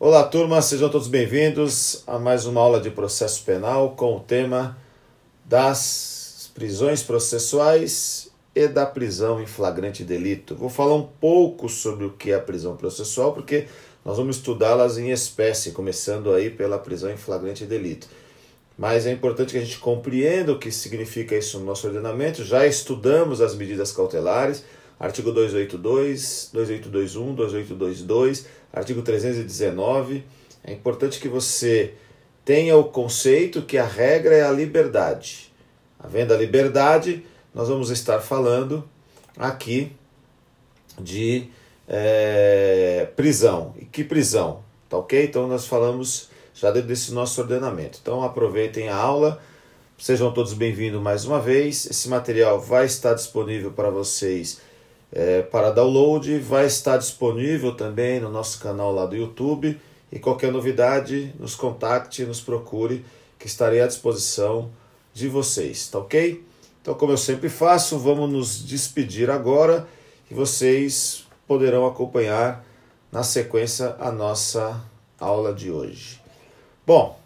Olá, turma, sejam todos bem-vindos a mais uma aula de processo penal com o tema das prisões processuais e da prisão em flagrante delito. Vou falar um pouco sobre o que é a prisão processual, porque nós vamos estudá-las em espécie, começando aí pela prisão em flagrante delito. Mas é importante que a gente compreenda o que significa isso no nosso ordenamento. Já estudamos as medidas cautelares, artigo 282, 2821, 2822, artigo 319. É importante que você tenha o conceito que a regra é a liberdade. Havendo a liberdade, nós vamos estar falando aqui de é, prisão. E que prisão? Tá ok? Então nós falamos já dentro desse nosso ordenamento. Então aproveitem a aula. Sejam todos bem-vindos mais uma vez. Esse material vai estar disponível para vocês é, para download, vai estar disponível também no nosso canal lá do YouTube. E qualquer novidade, nos contacte, nos procure, que estarei à disposição de vocês, tá ok? Então, como eu sempre faço, vamos nos despedir agora e vocês poderão acompanhar na sequência a nossa aula de hoje. Bom,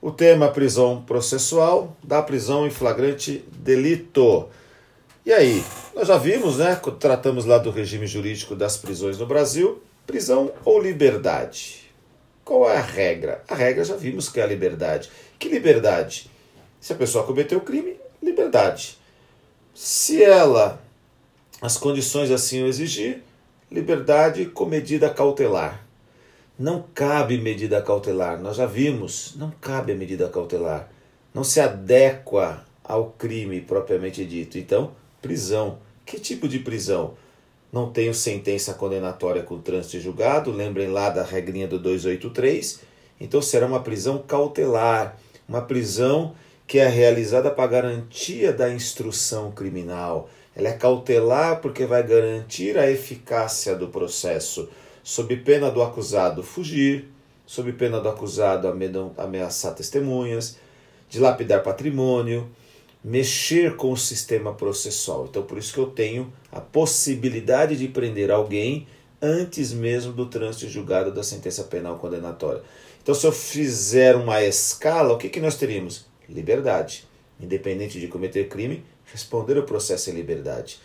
o tema prisão processual da prisão em flagrante delito. E aí, nós já vimos, né? Tratamos lá do regime jurídico das prisões no Brasil, prisão ou liberdade. Qual é a regra? A regra já vimos que é a liberdade. Que liberdade? Se a pessoa cometeu crime, liberdade. Se ela, as condições assim o exigir, liberdade com medida cautelar. Não cabe medida cautelar, nós já vimos, não cabe a medida cautelar. Não se adequa ao crime propriamente dito. Então, prisão. Que tipo de prisão? Não tenho sentença condenatória com trânsito julgado, lembrem lá da regrinha do 283. Então será uma prisão cautelar, uma prisão que é realizada para garantia da instrução criminal. Ela é cautelar porque vai garantir a eficácia do processo, sob pena do acusado fugir, sob pena do acusado ameaçar testemunhas, dilapidar patrimônio, mexer com o sistema processual. Então, por isso que eu tenho a possibilidade de prender alguém antes mesmo do trânsito julgado da sentença penal condenatória. Então, se eu fizer uma escala, o que, que nós teríamos? Liberdade. Independente de cometer crime, responder o processo em liberdade.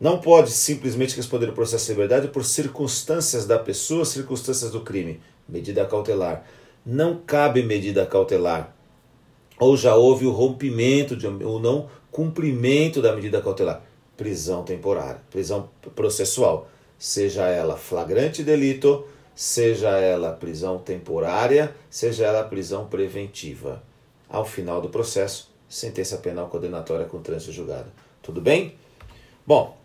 Não pode simplesmente responder o processo em liberdade por circunstâncias da pessoa, circunstâncias do crime. Medida cautelar. Não cabe medida cautelar ou já houve o rompimento de, ou não cumprimento da medida cautelar. Prisão temporária, prisão processual, seja ela flagrante delito, seja ela prisão temporária, seja ela prisão preventiva. Ao final do processo, sentença penal condenatória com trânsito julgado. Tudo bem? Bom,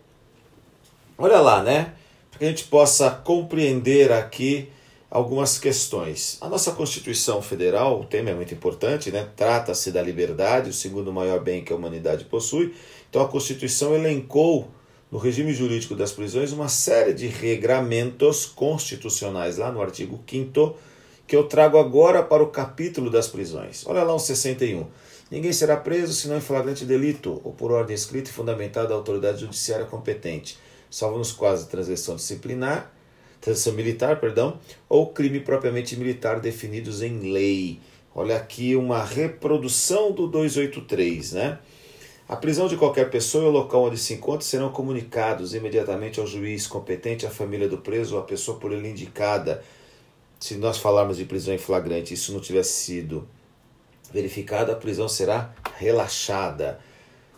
olha lá, né? Para que a gente possa compreender aqui algumas questões. A nossa Constituição Federal, o tema é muito importante, né? Trata-se da liberdade, o segundo maior bem que a humanidade possui. Então a Constituição elencou no regime jurídico das prisões uma série de regramentos constitucionais lá no artigo 5 que eu trago agora para o capítulo das prisões. Olha lá o 61. Ninguém será preso senão em flagrante delito ou por ordem escrita e fundamentada da autoridade judiciária competente, salvo nos quase transgressão disciplinar transição militar, perdão, ou crime propriamente militar definidos em lei. Olha aqui uma reprodução do 283, né? A prisão de qualquer pessoa e o local onde se encontra serão comunicados imediatamente ao juiz competente, à família do preso ou à pessoa por ele indicada. Se nós falarmos de prisão em flagrante isso não tivesse sido verificado, a prisão será relaxada.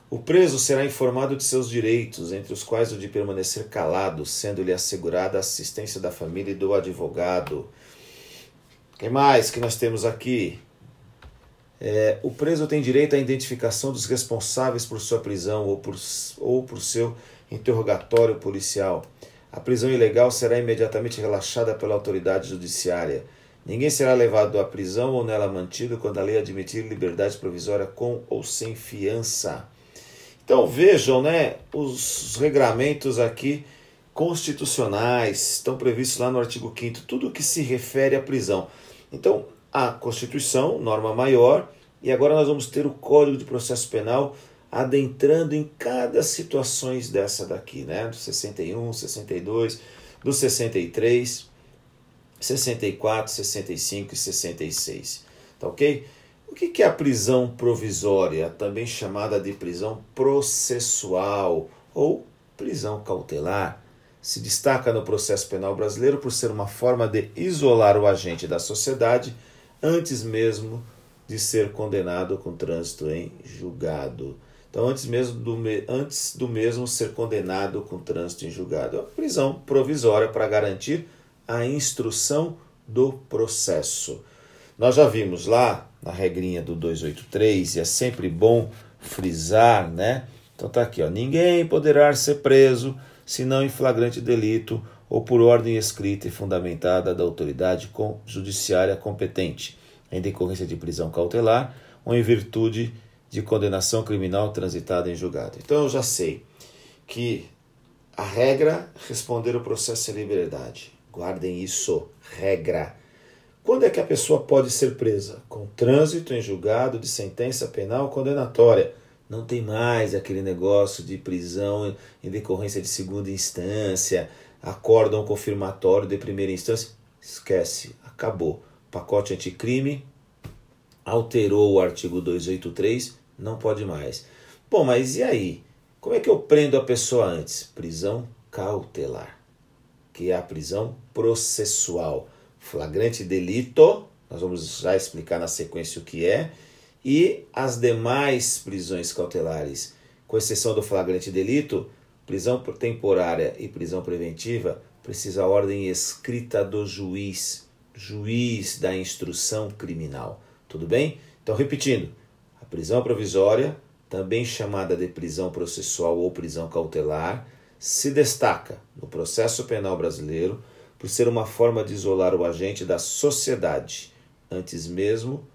O preso será informado de seus direitos, entre os quais o de permanecer calado, sendo-lhe assegurada a assistência da família e do advogado. O que mais que nós temos aqui? É, o preso tem direito à identificação dos responsáveis por sua prisão ou por, ou por seu interrogatório policial. A prisão ilegal será imediatamente relaxada pela autoridade judiciária. Ninguém será levado à prisão ou nela mantido quando a lei admitir liberdade provisória com ou sem fiança. Então vejam, né, os regramentos aqui constitucionais estão previstos lá no artigo 5 tudo que se refere à prisão. Então, a Constituição, norma maior, e agora nós vamos ter o Código de Processo Penal adentrando em cada situações dessa daqui, né, do 61, 62, do 63, 64, 65 e 66. Tá ok? O que é a prisão provisória, também chamada de prisão processual ou prisão cautelar? Se destaca no processo penal brasileiro por ser uma forma de isolar o agente da sociedade antes mesmo de ser condenado com trânsito em julgado. Então, antes mesmo do, antes do mesmo ser condenado com trânsito em julgado. É uma prisão provisória para garantir a instrução do processo. Nós já vimos lá na regrinha do 283, e é sempre bom frisar, né? Então tá aqui, ó. Ninguém poderá ser preso senão em flagrante delito ou por ordem escrita e fundamentada da autoridade judiciária competente, em decorrência de prisão cautelar ou em virtude de condenação criminal transitada em julgado. Então eu já sei que a regra é responder o processo em liberdade. Guardem isso, regra. Quando é que a pessoa pode ser presa? Com trânsito em julgado de sentença penal condenatória. Não tem mais aquele negócio de prisão em decorrência de segunda instância, acórdão confirmatório de primeira instância. Esquece, acabou. Pacote anticrime alterou o artigo 283, não pode mais. Bom, mas e aí? Como é que eu prendo a pessoa antes? Prisão cautelar, que é a prisão processual. Flagrante delito, nós vamos já explicar na sequência o que é, e as demais prisões cautelares, com exceção do flagrante delito, prisão temporária e prisão preventiva, precisa ordem escrita do juiz, juiz da instrução criminal. Tudo bem? Então, repetindo, a prisão provisória, também chamada de prisão processual ou prisão cautelar, se destaca no processo penal brasileiro por ser uma forma de isolar o agente da sociedade, antes mesmo,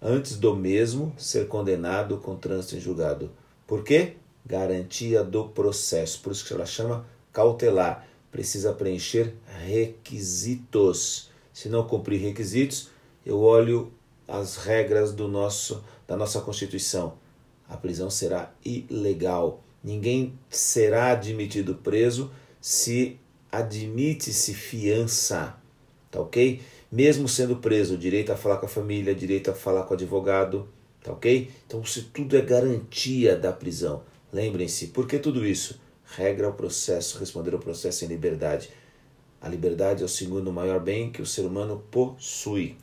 antes do mesmo ser condenado com trânsito em julgado. Por quê? Garantia do processo. Por isso que ela chama cautelar. Precisa preencher requisitos. Se não cumprir requisitos, eu olho as regras do nosso da nossa Constituição. A prisão será ilegal. Ninguém será admitido preso se admite-se fiança, tá ok? Mesmo sendo preso, direito a falar com a família, direito a falar com o advogado, tá ok? Então isso tudo é garantia da prisão. Lembrem-se, por que tudo isso? Regra o processo, responder ao processo em liberdade. A liberdade é o segundo maior bem que o ser humano possui.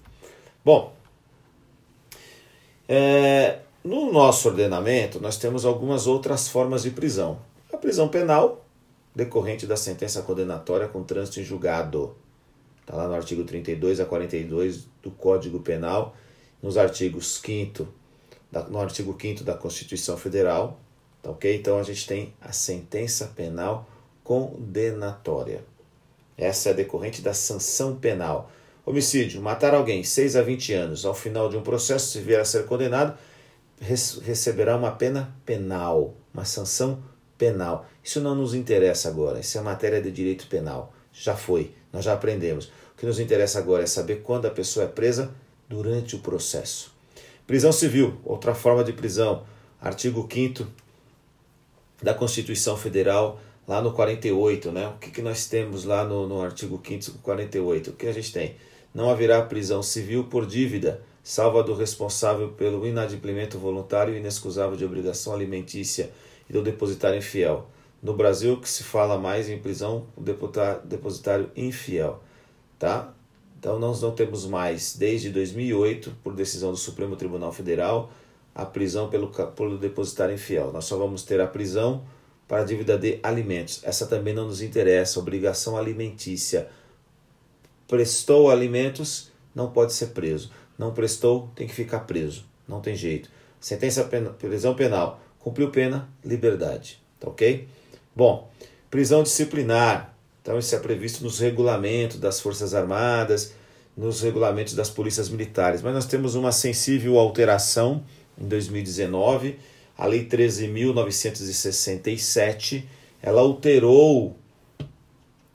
Bom, é, no nosso ordenamento, nós temos algumas outras formas de prisão. A prisão penal, decorrente da sentença condenatória com trânsito em julgado. Está lá no artigo 32 a 42 do Código Penal, nos artigos 5 no artigo 5 da Constituição Federal. Tá ok? Então a gente tem a sentença penal condenatória. Essa é decorrente da sanção penal. Homicídio, matar alguém 6 a 20 anos, ao final de um processo, se vier a ser condenado, receberá uma pena penal, uma sanção penal. Isso não nos interessa agora, isso é matéria de direito penal. Já foi, nós já aprendemos. O que nos interessa agora é saber quando a pessoa é presa durante o processo. Prisão civil, outra forma de prisão, artigo 5 da Constituição Federal, lá no 48, né? O que, que nós temos lá no, no artigo 5 48? O que a gente tem? Não haverá prisão civil por dívida, salva do responsável pelo inadimplemento voluntário e inexcusável de obrigação alimentícia e do depositário infiel. No Brasil, que se fala mais em prisão, o depositário infiel, tá? Então, nós não temos mais, desde 2008, por decisão do Supremo Tribunal Federal, a prisão pelo, pelo depositário infiel. Nós só vamos ter a prisão para a dívida de alimentos. Essa também não nos interessa, obrigação alimentícia. Prestou alimentos, não pode ser preso. Não prestou, tem que ficar preso. Não tem jeito. Sentença penal, prisão penal. Cumpriu pena, liberdade. Tá ok? Bom, prisão disciplinar. Então, isso é previsto nos regulamentos das Forças Armadas, nos regulamentos das polícias militares. Mas nós temos uma sensível alteração em 2019. A Lei 13.967 ela alterou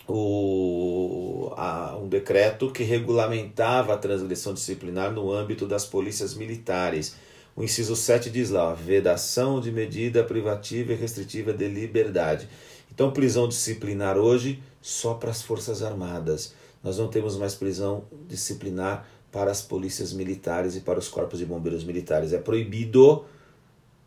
o, a, um decreto que regulamentava a transgressão disciplinar no âmbito das polícias militares. O inciso 7 diz lá: vedação de medida privativa e restritiva de liberdade. Então, prisão disciplinar hoje só para as Forças Armadas. nós não temos mais prisão disciplinar para as polícias militares e para os corpos de bombeiros militares. É proibido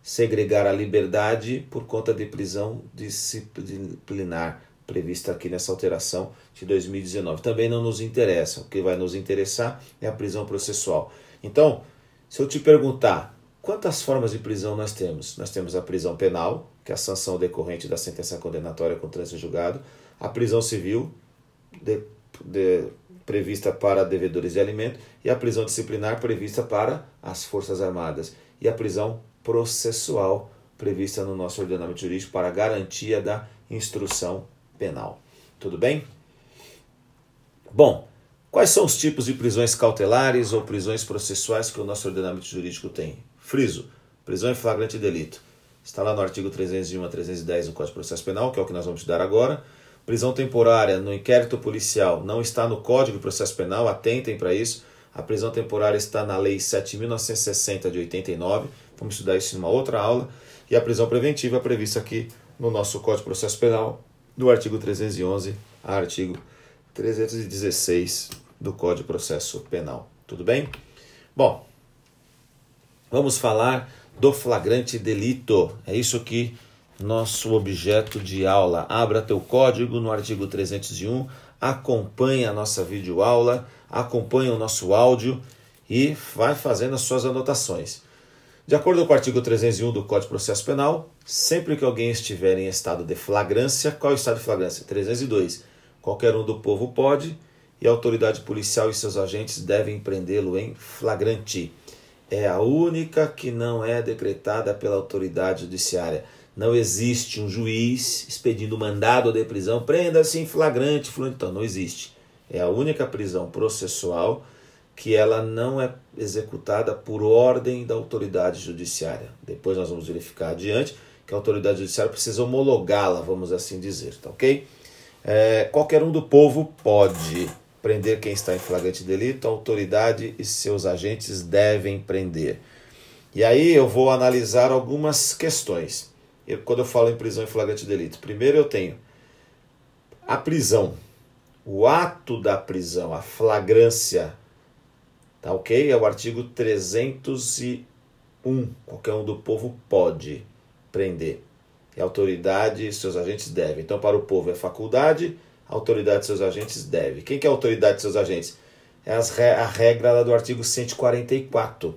segregar a liberdade por conta de prisão disciplinar prevista aqui nessa alteração de 2019. Também não nos interessa. O que vai nos interessar é a prisão processual. Então, se eu te perguntar quantas formas de prisão nós temos? Nós temos a prisão penal, que é a sanção decorrente da sentença condenatória com trânsito julgado, a prisão civil, de, de, prevista para devedores de alimento, e a prisão disciplinar prevista para as Forças Armadas, e a prisão processual prevista no nosso ordenamento jurídico para garantia da instrução penal. Tudo bem? Bom, quais são os tipos de prisões cautelares ou prisões processuais que o nosso ordenamento jurídico tem? Friso, prisão em flagrante delito. Está lá no artigo 301 a 310 do Código de Processo Penal, que é o que nós vamos dar agora. Prisão temporária no inquérito policial não está no Código de Processo Penal, atentem para isso. A prisão temporária está na Lei 7.960 de 89, vamos estudar isso em uma outra aula. E a prisão preventiva é prevista aqui no nosso Código de Processo Penal, do artigo 311 a artigo 316 do Código de Processo Penal. Tudo bem? Bom, vamos falar do flagrante delito. É isso que nosso objeto de aula. Abra teu código no artigo 301, acompanhe a nossa videoaula, acompanhe o nosso áudio e vai fazendo as suas anotações. De acordo com o artigo 301 do Código de Processo Penal, sempre que alguém estiver em estado de flagrância, qual é o estado de flagrância? 302. Qualquer um do povo pode e a autoridade policial e seus agentes devem prendê-lo em flagrante. É a única que não é decretada pela autoridade judiciária. Não existe um juiz expedindo mandado de prisão, prenda-se em flagrante, flagrante. Então, não existe. É a única prisão processual que ela não é executada por ordem da autoridade judiciária. Depois nós vamos verificar adiante que a autoridade judiciária precisa homologá-la, vamos assim dizer, tá ok? É, qualquer um do povo pode prender quem está em flagrante delito, a autoridade e seus agentes devem prender. E aí eu vou analisar algumas questões. Eu, quando eu falo em prisão em flagrante delito, primeiro eu tenho a prisão, o ato da prisão, a flagrância Tá ok? É o artigo 301. Qualquer um do povo pode prender. E a autoridade e seus agentes devem. Então, para o povo é faculdade, a autoridade e seus agentes devem. Quem que é a autoridade e seus agentes? É a regra do artigo 144.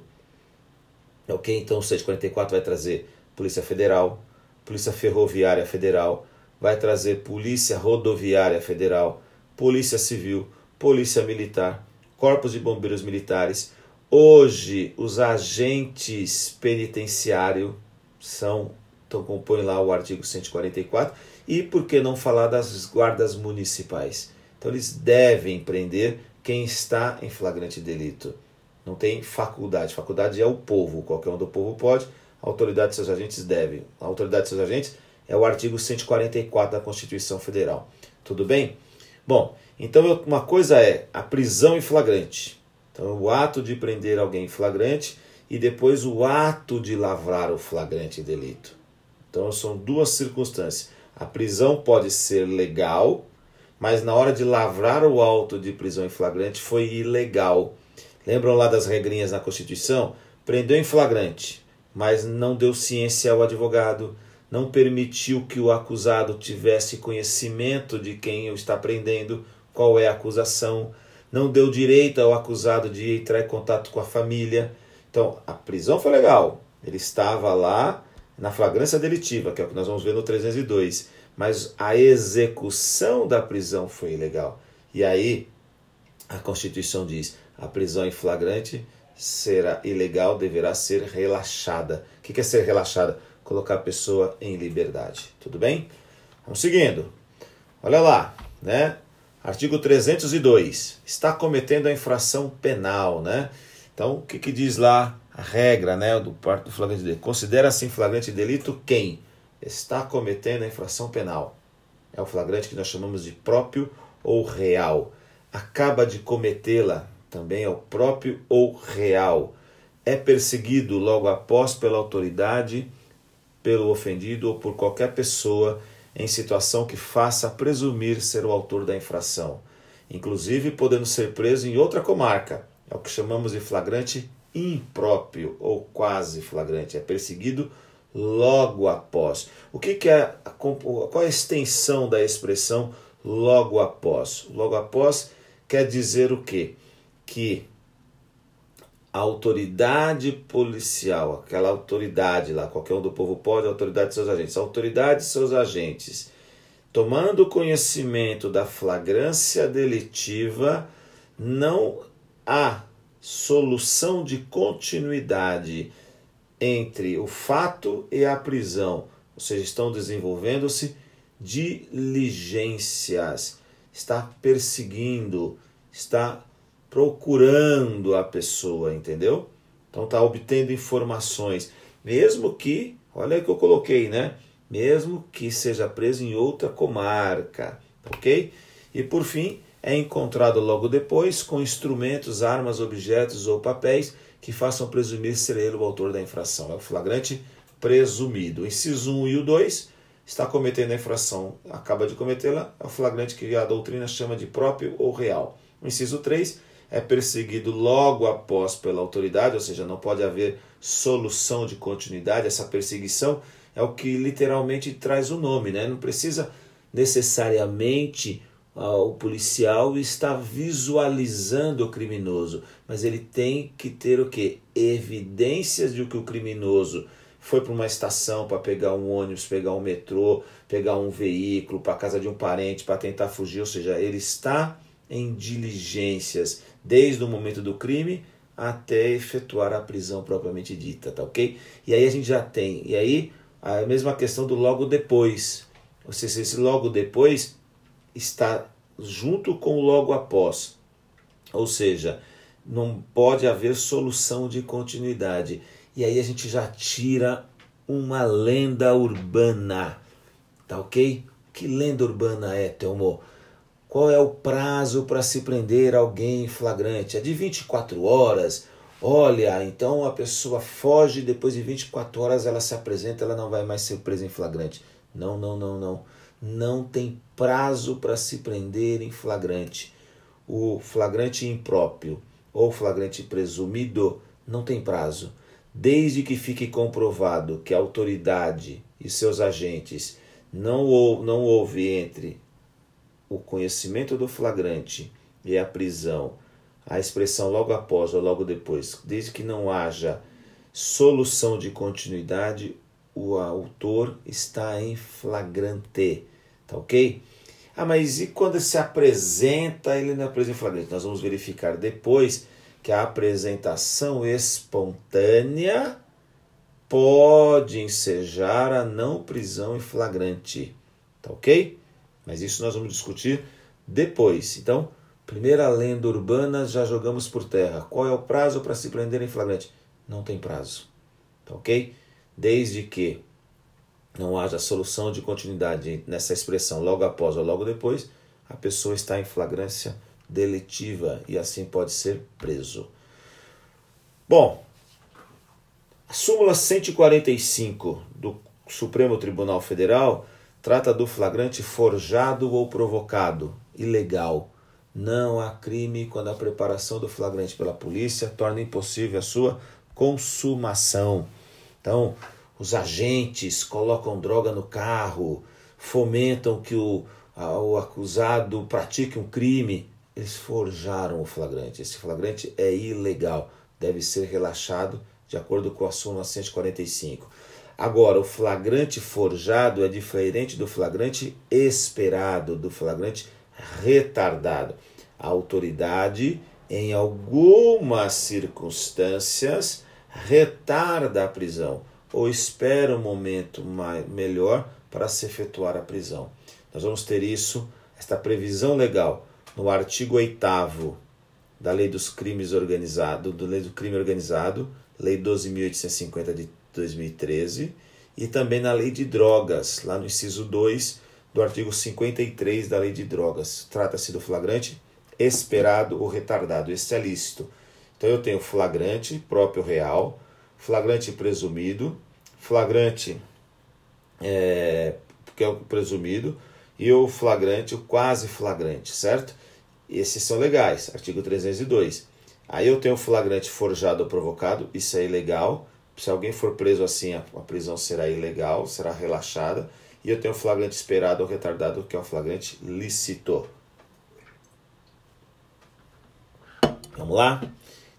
Ok? Então, o 144 vai trazer Polícia Federal, Polícia Ferroviária Federal, vai trazer Polícia Rodoviária Federal, Polícia Civil, Polícia Militar, corpos de bombeiros militares. Hoje, os agentes penitenciários são, então compõem lá o artigo 144. E por que não falar das guardas municipais? Então, eles devem prender quem está em flagrante delito. Não tem faculdade. Faculdade é o povo. Qualquer um do povo pode. A autoridade de seus agentes deve. A autoridade de seus agentes é o artigo 144 da Constituição Federal. Tudo bem? Bom, então, uma coisa é a prisão em flagrante. Então, o ato de prender alguém em flagrante e depois o ato de lavrar o flagrante delito. Então, são duas circunstâncias. A prisão pode ser legal, mas na hora de lavrar o auto de prisão em flagrante foi ilegal. Lembram lá das regrinhas na Constituição? Prendeu em flagrante, mas não deu ciência ao advogado, não permitiu que o acusado tivesse conhecimento de quem o está prendendo, qual é a acusação, não deu direito ao acusado de entrar em contato com a família. Então, a prisão foi legal, ele estava lá na flagrância delitiva, que é o que nós vamos ver no 302, mas a execução da prisão foi ilegal. E aí, a Constituição diz: a prisão em flagrante será ilegal, deverá ser relaxada. O que é ser relaxada? Colocar a pessoa em liberdade. Tudo bem? Vamos seguindo. Olha lá, né? Artigo 302. Está cometendo a infração penal, né? Então, o que, que diz lá a regra, né, do parte do flagrante delito? Considera-se flagrante delito quem está cometendo a infração penal. É o flagrante que nós chamamos de próprio ou real. Acaba de cometê-la, também é o próprio ou real. É perseguido logo após pela autoridade, pelo ofendido ou por qualquer pessoa em situação que faça presumir ser o autor da infração. inclusive podendo ser preso em outra comarca. É o que chamamos de flagrante impróprio ou quase flagrante. É perseguido logo após. O que, que é a, qual é a extensão da expressão logo após? Logo após quer dizer o quê? Que a autoridade policial, aquela autoridade lá, qualquer um do povo pode, a autoridade de seus agentes, a autoridade de seus agentes, tomando conhecimento da flagrância delitiva, não há solução de continuidade entre o fato e a prisão, ou seja, estão desenvolvendo-se diligências, está perseguindo, está procurando a pessoa, entendeu? Então está obtendo informações, mesmo que, olha aí que eu coloquei, né? Mesmo que seja preso em outra comarca, ok? E por fim, é encontrado logo depois com instrumentos, armas, objetos ou papéis que façam presumir ser ele o autor da infração. É o flagrante presumido. O inciso 1 e o 2 está cometendo a infração, acaba de cometê-la, é o flagrante que a doutrina chama de próprio ou real. O inciso 3 é perseguido logo após pela autoridade, ou seja, não pode haver solução de continuidade. Essa perseguição é o que literalmente traz o nome, né? Não precisa necessariamente o policial estar visualizando o criminoso, mas ele tem que ter o que? Evidências de que o criminoso foi para uma estação para pegar um ônibus, pegar um metrô, pegar um veículo, para casa de um parente para tentar fugir, ou seja, ele está em diligências desde o momento do crime até efetuar a prisão propriamente dita, tá ok? E aí a gente já tem, e aí a mesma questão do logo depois. Ou seja, esse logo depois está junto com logo após. Ou seja, não pode haver solução de continuidade. E aí a gente já tira uma lenda urbana, tá ok? Que lenda urbana é, Telmo? Qual é o prazo para se prender alguém flagrante? É de 24 horas. Olha, então a pessoa foge, depois de 24 horas ela se apresenta, ela não vai mais ser presa em flagrante. Não, não, não, não. Não tem prazo para se prender em flagrante. O flagrante impróprio ou flagrante presumido não tem prazo. Desde que fique comprovado que a autoridade e seus agentes não, não houve entre o conhecimento do flagrante e a prisão, a expressão logo após ou logo depois, desde que não haja solução de continuidade, o autor está em flagrante. Tá ok? Ah, mas e quando se apresenta, ele não preso em flagrante? Nós vamos verificar depois que a apresentação espontânea pode ensejar a não prisão em flagrante. Tá ok? Mas isso nós vamos discutir depois. Então, primeira lenda urbana já jogamos por terra. Qual é o prazo para se prender em flagrante? Não tem prazo. Tá ok? Desde que não haja solução de continuidade nessa expressão logo após ou logo depois, a pessoa está em flagrância delitiva e assim pode ser preso. Bom, a súmula 145 do Supremo Tribunal Federal Trata do flagrante forjado ou provocado, ilegal. Não há crime quando a preparação do flagrante pela polícia torna impossível a sua consumação. Então, os agentes colocam droga no carro, fomentam que o, a, o acusado pratique um crime. Eles forjaram o flagrante. Esse flagrante é ilegal, deve ser relaxado de acordo com a súmula 145. Agora, o flagrante forjado é diferente do flagrante esperado, do flagrante retardado. A autoridade, em algumas circunstâncias, retarda a prisão ou espera um momento mais, melhor para se efetuar a prisão. Nós vamos ter isso, esta previsão legal, no artigo 8 da Lei dos Crimes Organizado, do Lei do Crime Organizado, Lei 12.850 de 2013, e também na Lei de Drogas, lá no inciso 2 do artigo 53 da Lei de Drogas. Trata-se do flagrante esperado ou retardado. Este é lícito. Então eu tenho flagrante próprio real, flagrante presumido, flagrante é, que é o presumido, e o flagrante, o quase flagrante, certo? esses são legais, artigo 302. Aí eu tenho flagrante forjado ou provocado, isso é ilegal. Se alguém for preso assim, a prisão será ilegal, será relaxada. E eu tenho flagrante esperado ou retardado, que é o flagrante lícito. Vamos lá?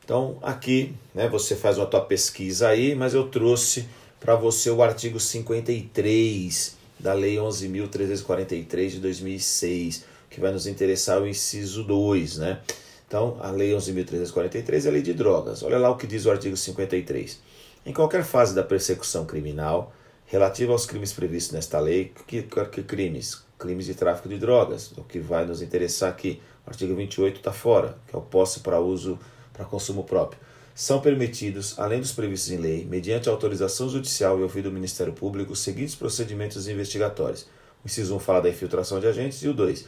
Então, aqui, né, você faz uma tua pesquisa aí, mas eu trouxe para você o artigo 53 da Lei 11.343 de 2006, que vai nos interessar o inciso 2, né? Então, a Lei 11.343 é a Lei de Drogas. Olha lá o que diz o artigo 53. Em qualquer fase da persecução criminal, relativa aos crimes previstos nesta lei, que, que crimes? Crimes de tráfico de drogas, o que vai nos interessar aqui. O artigo 28 está fora, que é o posse para uso para consumo próprio, são permitidos, além dos previstos em lei, mediante autorização judicial e ouvido do Ministério Público, os seguintes procedimentos investigatórios. O inciso 1 fala da infiltração de agentes e o 2,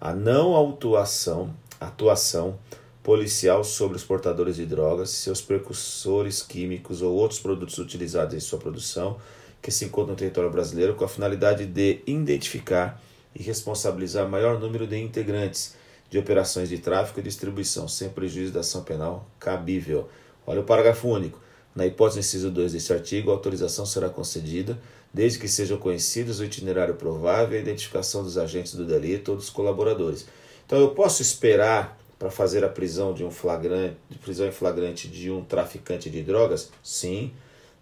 a não autuação, atuação policial sobre os portadores de drogas, seus precursores químicos ou outros produtos utilizados em sua produção que se encontram no território brasileiro com a finalidade de identificar e responsabilizar maior número de integrantes de operações de tráfico e distribuição, sem prejuízo da ação penal cabível. Olha o parágrafo único. Na hipótese inciso 2 deste artigo, a autorização será concedida desde que sejam conhecidos o itinerário provável e a identificação dos agentes do delito ou dos colaboradores. Então eu posso esperar para fazer a prisão de um flagrante, prisão em flagrante de um traficante de drogas? Sim.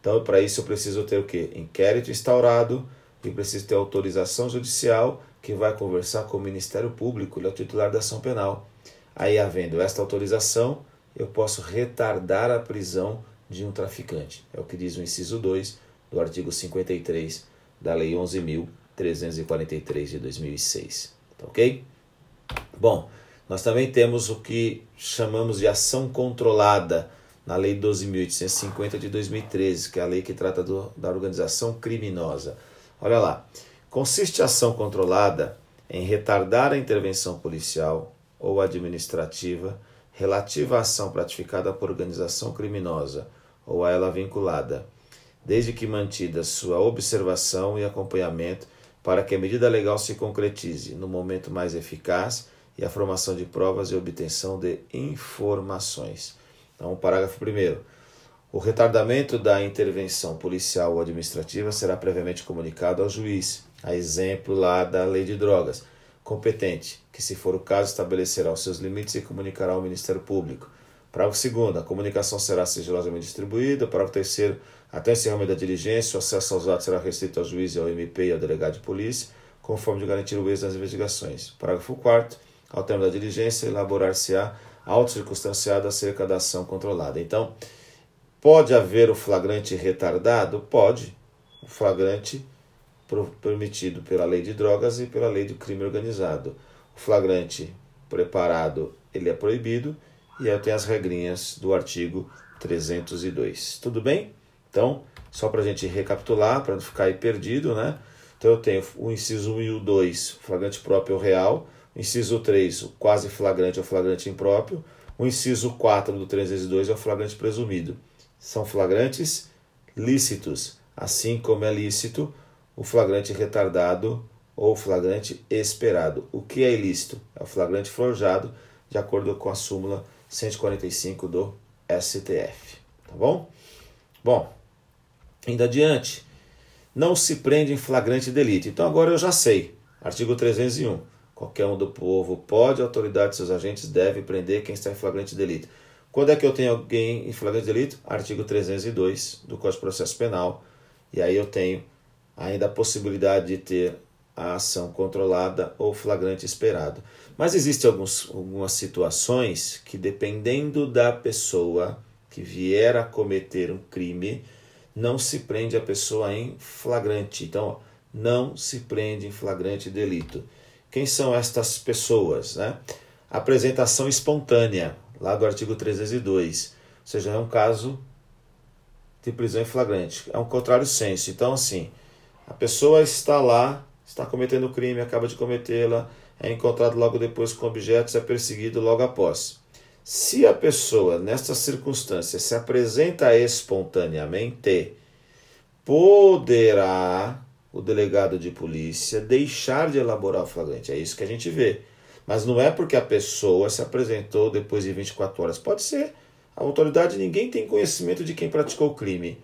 Então para isso eu preciso ter o quê? Inquérito instaurado e preciso ter autorização judicial que vai conversar com o Ministério Público, ele é o titular da ação penal. Aí, havendo esta autorização, eu posso retardar a prisão de um traficante. É o que diz o inciso 2 do artigo 53 da Lei 11.343 de 2006. Tá ok? Bom, nós também temos o que chamamos de ação controlada na Lei 12.850 de 2013, que é a lei que trata do, da organização criminosa. Olha lá. Consiste a ação controlada em retardar a intervenção policial ou administrativa relativa à ação praticada por organização criminosa ou a ela vinculada, desde que mantida sua observação e acompanhamento para que a medida legal se concretize no momento mais eficaz e a formação de provas e obtenção de informações. Então, parágrafo 1. O retardamento da intervenção policial ou administrativa será previamente comunicado ao juiz, a exemplo lá da lei de drogas, competente, que, se for o caso, estabelecerá os seus limites e comunicará ao Ministério Público. Parágrafo segundo, a comunicação será sigilosamente distribuída. Parágrafo terceiro, até o encerramento da diligência, o acesso aos atos será restrito ao juiz ao MP e ao delegado de polícia, conforme de garantir o êxito das investigações. Parágrafo quarto, ao término da diligência, elaborar-se-á auto circunstanciado acerca da ação controlada. Então, pode haver o flagrante retardado? Pode. O flagrante permitido pela lei de drogas e pela lei do crime organizado. O flagrante preparado ele é proibido e aí tem as regrinhas do artigo 302. Tudo bem? Então, só para a gente recapitular, para não ficar aí perdido, né? Então eu tenho o inciso 1 e o 2, flagrante próprio ou real. O inciso 3, o quase flagrante ou flagrante impróprio. O inciso 4 do 302 é o flagrante presumido. São flagrantes lícitos, assim como é lícito o flagrante retardado ou flagrante esperado. O que é ilícito? É o flagrante forjado, de acordo com a súmula 145 do STF. Tá bom? Bom, indo adiante. Não se prende em flagrante delito. Então agora eu já sei. Artigo 301. Qualquer um do povo pode, a autoridade e seus agentes deve prender quem está em flagrante delito. Quando é que eu tenho alguém em flagrante delito? Artigo 302 do Código de Processo Penal. E aí eu tenho ainda a possibilidade de ter a ação controlada ou flagrante esperado. Mas existem alguns, algumas situações que, dependendo da pessoa que vier a cometer um crime, não se prende a pessoa em flagrante. Então, não se prende em flagrante delito. Quem são estas pessoas? Né? Apresentação espontânea, lá do artigo 302. Ou seja, é um caso de prisão em flagrante. É um contrário senso. Então, assim, a pessoa está lá, está cometendo crime, acaba de cometê-la, é encontrado logo depois com objetos, é perseguido logo após. Se a pessoa, nesta circunstância, se apresenta espontaneamente, poderá o delegado de polícia deixar de elaborar o flagrante. É isso que a gente vê. Mas não é porque a pessoa se apresentou depois de 24 horas. Pode ser. A autoridade, ninguém tem conhecimento de quem praticou o crime.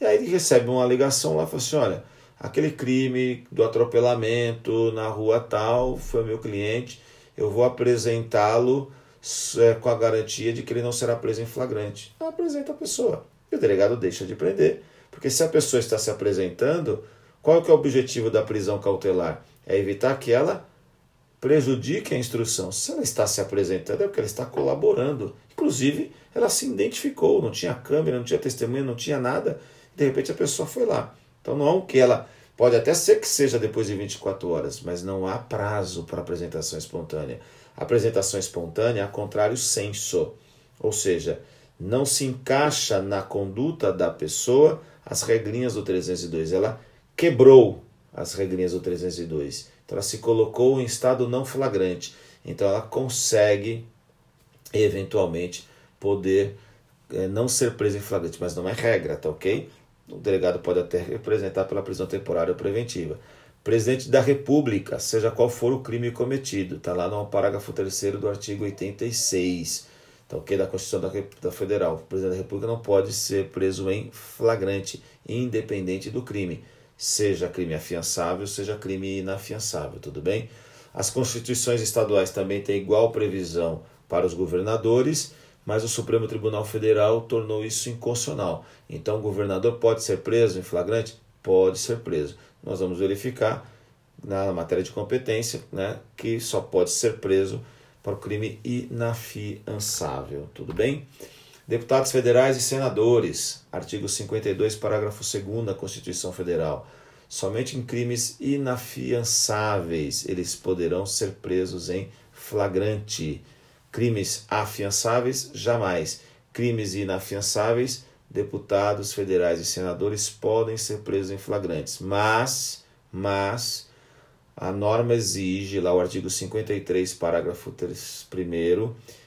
E aí ele recebe uma ligação lá e fala assim: olha, aquele crime do atropelamento na rua tal foi meu cliente, eu vou apresentá-lo é, com a garantia de que ele não será preso em flagrante. Apresenta a pessoa. E o delegado deixa de prender. Porque se a pessoa está se apresentando, qual que é o objetivo da prisão cautelar? É evitar que ela prejudique a instrução. Se ela está se apresentando, é porque ela está colaborando. Inclusive, ela se identificou, não tinha câmera, não tinha testemunha, não tinha nada. De repente a pessoa foi lá. Então não é um que ela. Pode até ser que seja depois de 24 horas, mas não há prazo para apresentação espontânea. A apresentação espontânea, a contrário senso. Ou seja, não se encaixa na conduta da pessoa as regrinhas do 302. Ela quebrou as regrinhas do 302. Então ela se colocou em estado não flagrante. Então ela consegue eventualmente poder é, não ser presa em flagrante, mas não é regra, tá ok? O delegado pode até representar pela prisão temporária ou preventiva. Presidente da República, seja qual for o crime cometido, está lá no parágrafo 3 do artigo 86, tá ok? Da Constituição da, da Federal. O presidente da República não pode ser preso em flagrante, independente do crime seja crime afiançável, seja crime inafiançável, tudo bem? As constituições estaduais também têm igual previsão para os governadores, mas o Supremo Tribunal Federal tornou isso inconstitucional. Então, o governador pode ser preso em flagrante? Pode ser preso. Nós vamos verificar na matéria de competência né, que só pode ser preso para o crime inafiançável, tudo bem? Deputados federais e senadores, artigo 52, parágrafo 2 da Constituição Federal. Somente em crimes inafiançáveis eles poderão ser presos em flagrante. Crimes afiançáveis, jamais. Crimes inafiançáveis, deputados federais e senadores podem ser presos em flagrantes. Mas, mas, a norma exige, lá o artigo 53, parágrafo 3,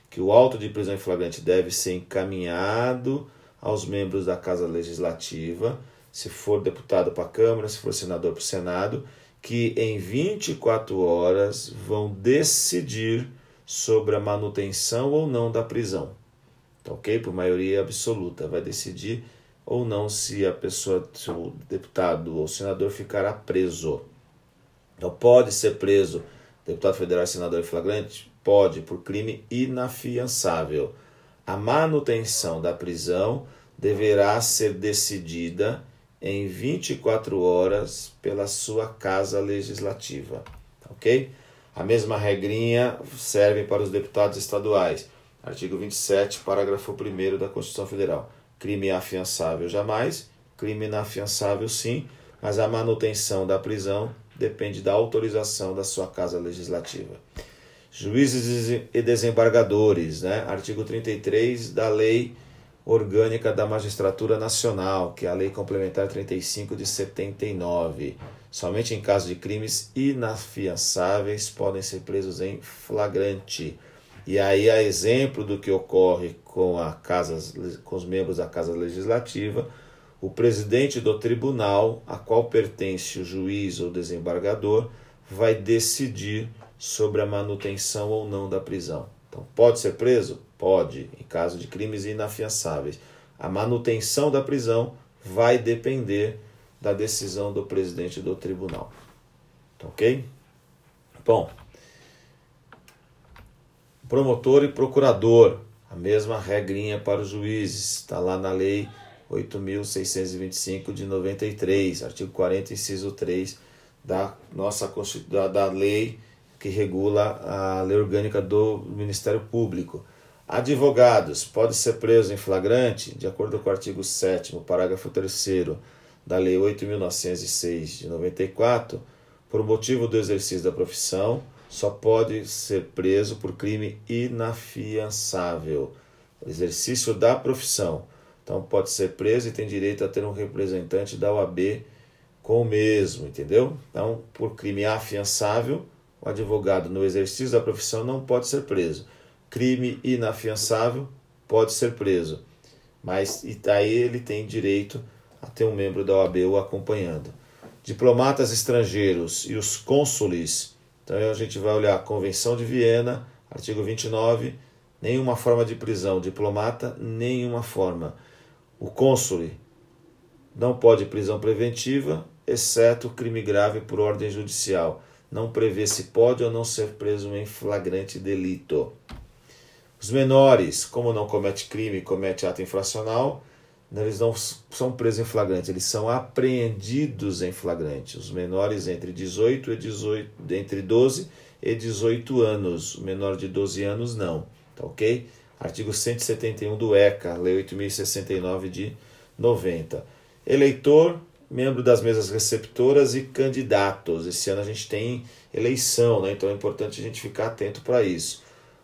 que o auto de prisão em flagrante deve ser encaminhado aos membros da Casa Legislativa, se for deputado para a Câmara, se for senador para o Senado, que em 24 horas vão decidir sobre a manutenção ou não da prisão. Tá ok? Por maioria absoluta, vai decidir ou não se a pessoa, se o deputado ou senador ficará preso. Então pode ser preso deputado federal e senador em flagrante pode, por crime inafiançável. A manutenção da prisão deverá ser decidida em 24 horas pela sua casa legislativa. Ok? A mesma regrinha serve para os deputados estaduais. Artigo 27, parágrafo 1 da Constituição Federal. Crime afiançável jamais, crime inafiançável sim, mas a manutenção da prisão depende da autorização da sua casa legislativa. Juízes e desembargadores, né? artigo 33 da Lei Orgânica da Magistratura Nacional, que é a Lei Complementar 35 de 79. Somente em caso de crimes inafiançáveis podem ser presos em flagrante. E aí, a exemplo do que ocorre com, a casa, com os membros da Casa Legislativa, o presidente do tribunal a qual pertence o juiz ou desembargador vai decidir sobre a manutenção ou não da prisão. Então, pode ser preso? Pode, em caso de crimes inafiançáveis. A manutenção da prisão vai depender da decisão do presidente do tribunal. Tá ok? Bom, promotor e procurador, a mesma regrinha para os juízes, está lá na lei 8.625 de 93, artigo 40, inciso 3 da nossa da, da lei que regula a lei orgânica do Ministério Público. Advogados pode ser preso em flagrante, de acordo com o artigo 7 parágrafo 3 da Lei 8.906 de 94, por motivo do exercício da profissão, só pode ser preso por crime inafiançável. Exercício da profissão. Então pode ser preso e tem direito a ter um representante da OAB com o mesmo, entendeu? Então, por crime afiançável, o advogado, no exercício da profissão, não pode ser preso. Crime inafiançável, pode ser preso. Mas e daí ele tem direito a ter um membro da OAB o acompanhando. Diplomatas estrangeiros e os cônsules Então a gente vai olhar a Convenção de Viena, artigo 29, nenhuma forma de prisão, diplomata, nenhuma forma. O cônsule não pode prisão preventiva, exceto crime grave por ordem judicial. Não prevê se pode ou não ser preso em flagrante delito. Os menores, como não comete crime, comete ato infracional, eles não são presos em flagrante, eles são apreendidos em flagrante. Os menores entre 18 e 18, entre 12 e 18 anos, o menor de 12 anos não, tá OK? Artigo 171 do ECA, Lei 8069 de 90. Eleitor, membro das mesas receptoras e candidatos. Esse ano a gente tem eleição, né? Então é importante a gente ficar atento para isso.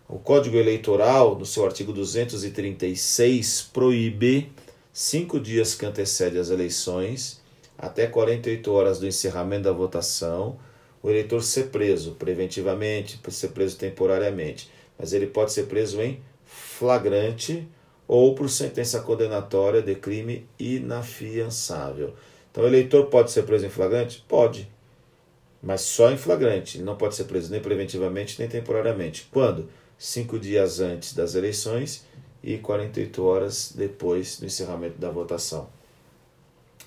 O Código Eleitoral, no seu artigo 236, proíbe cinco dias que antecedem as eleições, até 48 horas do encerramento da votação, o eleitor ser preso preventivamente, ser preso temporariamente, mas ele pode ser preso em flagrante ou por sentença condenatória de crime inafiançável. Então, o eleitor pode ser preso em flagrante? Pode, mas só em flagrante. Ele não pode ser preso nem preventivamente nem temporariamente. Quando? Cinco dias antes das eleições e 48 horas depois do encerramento da votação.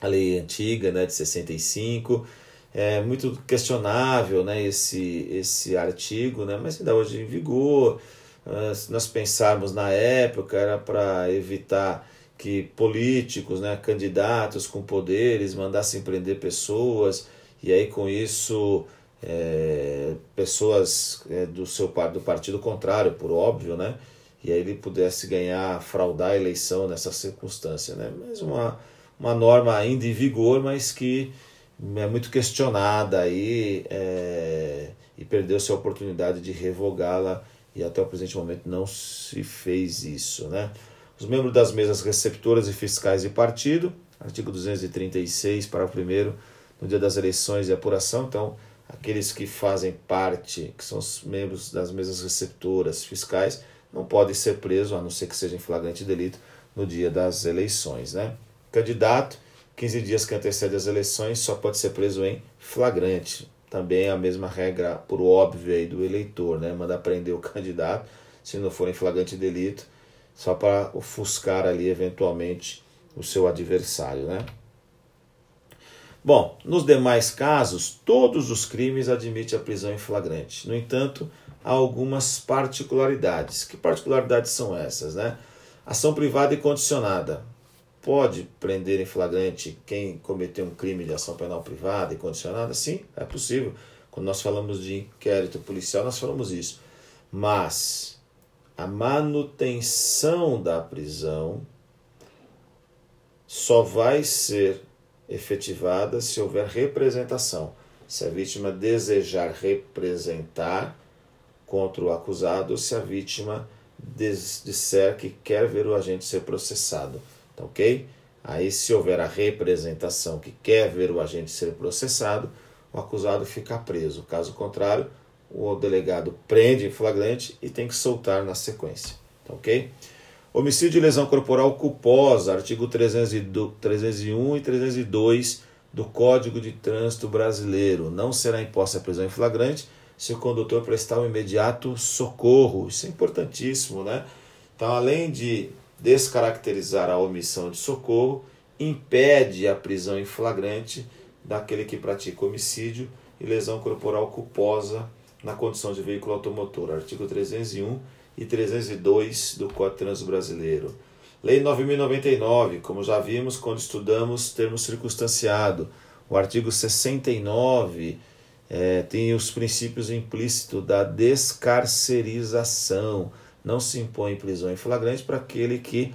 A lei antiga, né, de 65, é muito questionável né, esse, esse artigo, né, mas ainda hoje em vigor. Ah, se nós pensarmos na época, era para evitar que políticos, né, candidatos com poderes mandassem prender pessoas e aí com isso é, pessoas é, do seu do partido contrário, por óbvio, né, e aí ele pudesse ganhar, fraudar a eleição nessa circunstância. Né? Mas uma, uma norma ainda em vigor, mas que é muito questionada aí, é, e perdeu-se a oportunidade de revogá-la e até o presente momento não se fez isso. Né? Os membros das mesas receptoras e fiscais de partido, artigo 236, para o primeiro, no dia das eleições e apuração, então aqueles que fazem parte, que são os membros das mesas receptoras fiscais, não pode ser preso, a não ser que seja em flagrante delito, no dia das eleições. Né? Candidato, 15 dias que antecede as eleições, só pode ser preso em flagrante. Também é a mesma regra, por óbvio, aí do eleitor, né? Manda prender o candidato, se não for em flagrante delito, só para ofuscar ali, eventualmente, o seu adversário, né? Bom, nos demais casos, todos os crimes admitem a prisão em flagrante. No entanto, algumas particularidades. Que particularidades são essas, né? Ação privada e condicionada. Pode prender em flagrante quem cometeu um crime de ação penal privada e condicionada? Sim, é possível. Quando nós falamos de inquérito policial, nós falamos isso. Mas a manutenção da prisão só vai ser efetivada se houver representação. Se a vítima desejar representar contra o acusado se a vítima disser que quer ver o agente ser processado. Tá ok? Aí, se houver a representação que quer ver o agente ser processado, o acusado fica preso. Caso contrário, o delegado prende em flagrante e tem que soltar na sequência. Tá ok? Homicídio e lesão corporal culposa, artigo 301 e 302 do Código de Trânsito Brasileiro. Não será imposta a prisão em flagrante se o condutor prestar um imediato socorro. Isso é importantíssimo, né? Então, além de descaracterizar a omissão de socorro, impede a prisão em flagrante daquele que pratica homicídio e lesão corporal culposa na condição de veículo automotor. Artigo 301 e 302 do Código Trânsito Brasileiro. Lei 9099, como já vimos quando estudamos termo circunstanciado. O artigo 69 é, tem os princípios implícitos da descarcerização. Não se impõe prisão em flagrante para aquele que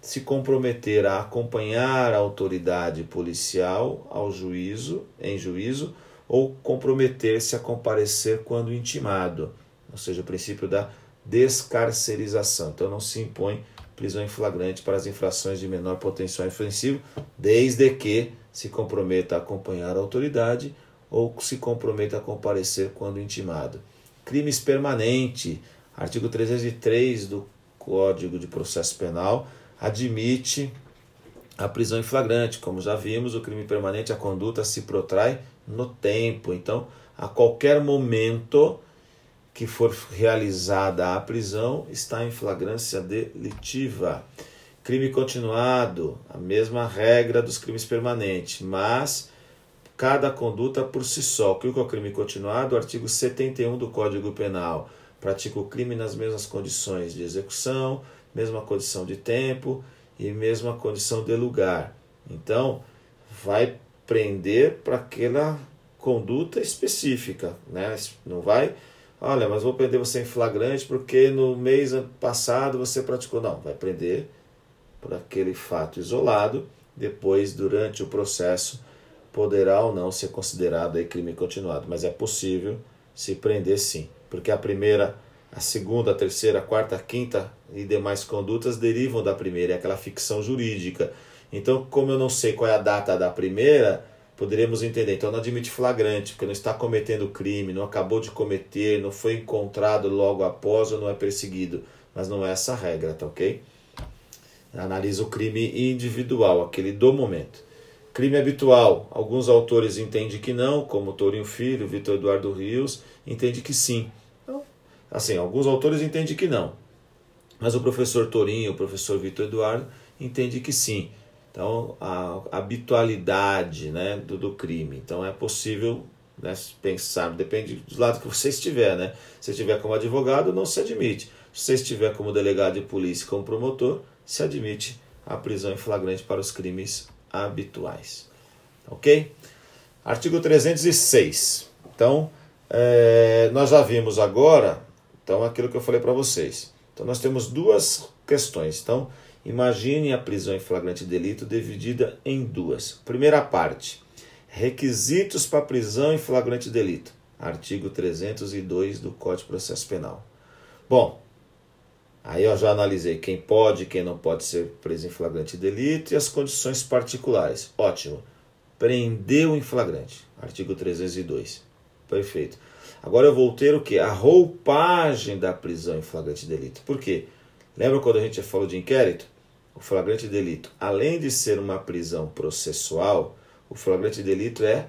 se comprometer a acompanhar a autoridade policial ao juízo, em juízo, ou comprometer-se a comparecer quando intimado, ou seja, o princípio da descarcerização. Então não se impõe prisão em flagrante para as infrações de menor potencial ofensivo, desde que se comprometa a acompanhar a autoridade ou se comprometa a comparecer quando intimado. Crimes permanente, artigo 303 do Código de Processo Penal, admite a prisão em flagrante. Como já vimos, o crime permanente, a conduta se protrai no tempo. Então, a qualquer momento que for realizada a prisão, está em flagrância delitiva. Crime continuado, a mesma regra dos crimes permanentes, mas cada conduta por si só. Que o crime continuado? Artigo 71 do Código Penal. Pratica o crime nas mesmas condições de execução, mesma condição de tempo e mesma condição de lugar. Então, vai prender para aquela conduta específica, né? Não vai, olha, mas vou prender você em flagrante porque no mês passado você praticou. Não, vai prender por aquele fato isolado. Depois, durante o processo, poderá ou não ser considerado aí crime continuado, mas é possível se prender sim, porque a primeira, a segunda, a terceira, a quarta, a quinta e demais condutas derivam da primeira, é aquela ficção jurídica. Então, como eu não sei qual é a data da primeira, poderíamos entender. Então, não admite flagrante, porque não está cometendo crime, não acabou de cometer, não foi encontrado logo após ou não é perseguido. Mas não é essa a regra, tá ok? Analisa o crime individual, aquele do momento. Crime habitual. Alguns autores entendem que não, como Tourinho Filho, Vitor Eduardo Rios, entende que sim. Então, assim, alguns autores entendem que não. Mas o professor Tourinho, o professor Vitor Eduardo, entende que sim. Então, a habitualidade né, do, do crime. Então, é possível né, pensar, depende do lado que você estiver. Né? Se estiver como advogado, não se admite. Se você estiver como delegado de polícia, como promotor, se admite a prisão em flagrante para os crimes habituais. Ok? Artigo 306. Então, é, nós já vimos agora então, aquilo que eu falei para vocês. Então, nós temos duas questões. Então, Imagine a prisão em flagrante delito dividida em duas. Primeira parte: requisitos para prisão em flagrante delito. Artigo 302 do Código de Processo Penal. Bom, aí eu já analisei quem pode quem não pode ser preso em flagrante delito e as condições particulares. Ótimo. Prendeu em flagrante. Artigo 302. Perfeito. Agora eu vou ter o que? A roupagem da prisão em flagrante delito. Por quê? Lembra quando a gente falou de inquérito? O flagrante delito, além de ser uma prisão processual, o flagrante delito é